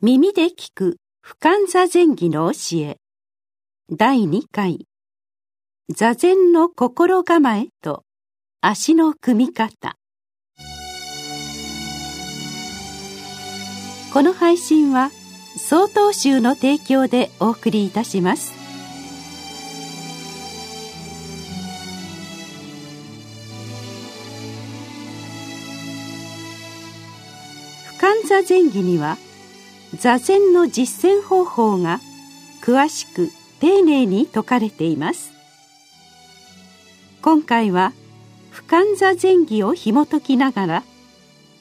耳で聞く俯瞰座禅儀の教え。第2回。座禅の心構えと。足の組み方。この配信は曹洞宗の提供でお送りいたします。俯瞰座禅儀には座禅の実践方法が詳しく丁寧に説かれています。今回は俯瞰座禅儀を紐解きながら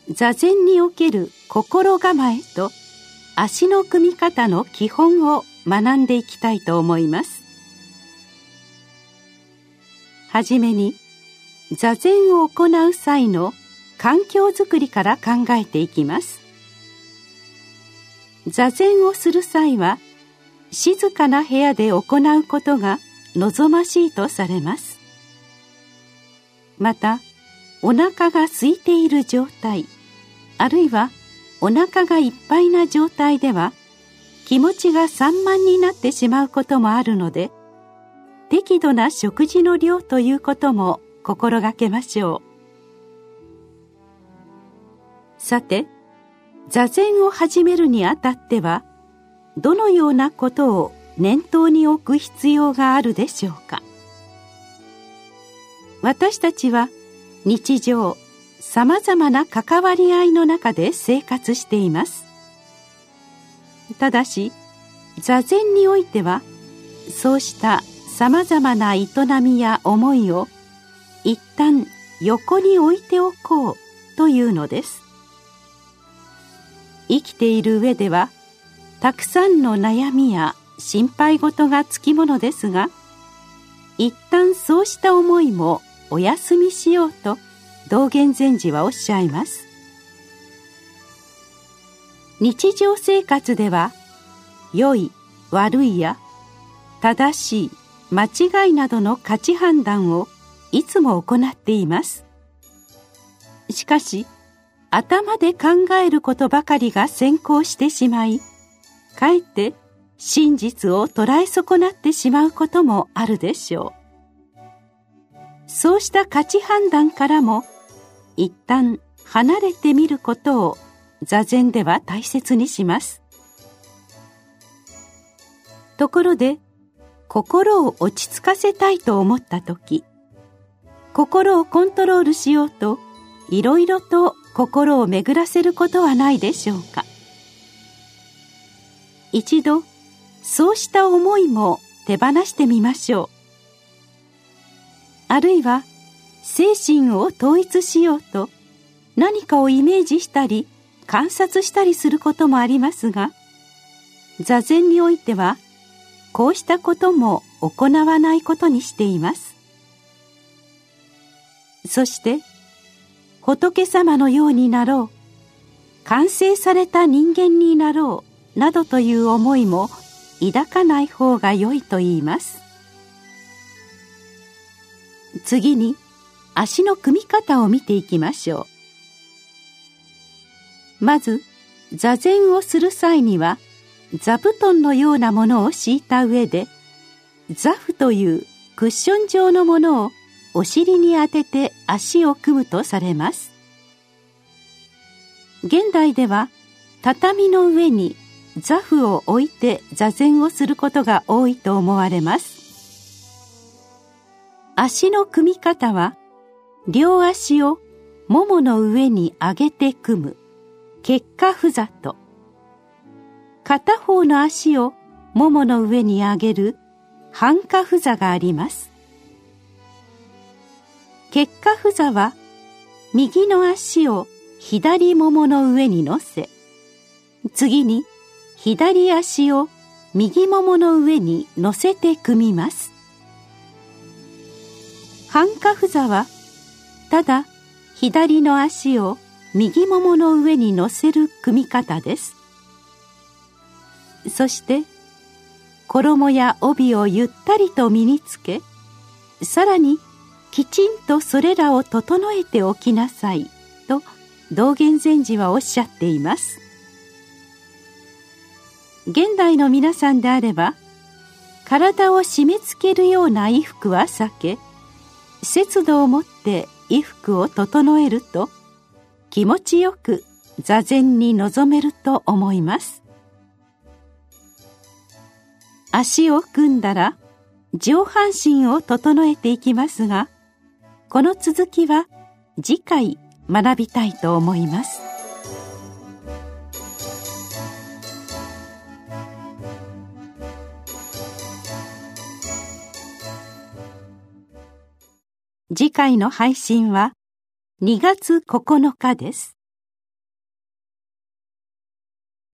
座禅における心構えと足の組み方の基本を学んでいきたいと思います。はじめに座禅を行う際の環境づくりから考えていきます。座禅をする際は静かな部屋で行うことが望ましいとされます。またお腹が空いている状態あるいはお腹がいっぱいな状態では気持ちが散漫になってしまうこともあるので適度な食事の量ということも心がけましょう。さて座禅を始めるにあたってはどのようなことを念頭に置く必要があるでしょうか。私たちは日常さまざまな関わり合いの中で生活しています。ただし座禅においてはそうしたさまざまな営みや思いを一旦横に置いておこうというのです。生きている上ではたくさんの悩みや心配事がつきものですが一旦そうした思いもお休みしようと道元禅師はおっしゃいます。日常生活では良い悪いや正しい間違いなどの価値判断をいつも行っています。しかし頭で考えることばかりが先行してしまいかえって真実を捉え損なってしまうこともあるでしょう。そうした価値判断からも一旦離れてみることを座禅では大切にします。ところで心を落ち着かせたいと思った時心をコントロールしようといろいろと心を巡らせることはないでしょうか。一度そうした思いも手放してみましょう。あるいは精神を統一しようと何かをイメージしたり観察したりすることもありますが座禅においてはこうしたことも行わないことにしています。そして仏様のようになろう。完成された人間になろう。などという思いも抱かない方が良いと言います。次に足の組み方を見ていきましょう。まず座禅をする際には座布団のようなものを敷いた上で座布というクッション状のものをお尻に当てて足を組むとされます。現代では畳の上に座布を置いて座禅をすることが多いと思われます。足の組み方は両足をももの上に上げて組む結果ふざと。片方の足をももの上に上げる半下ふざがあります。結果ふざは右の足を左ももの上に乗せ次に左足を右ももの上に乗せて組みます。半下ふざはただ左の足を右ももの上に乗せる組み方です。そして衣や帯をゆったりと身につけさらにきちんとそれらを整えておきなさいと道元禅師はおっしゃっています。現代の皆さんであれば体を締め付けるような衣服は避け節度を持って衣服を整えると気持ちよく座禅に臨めると思います。足を組んだら上半身を整えていきますがこの続きは次回学びたいと思います。次回の配信は2月9日です。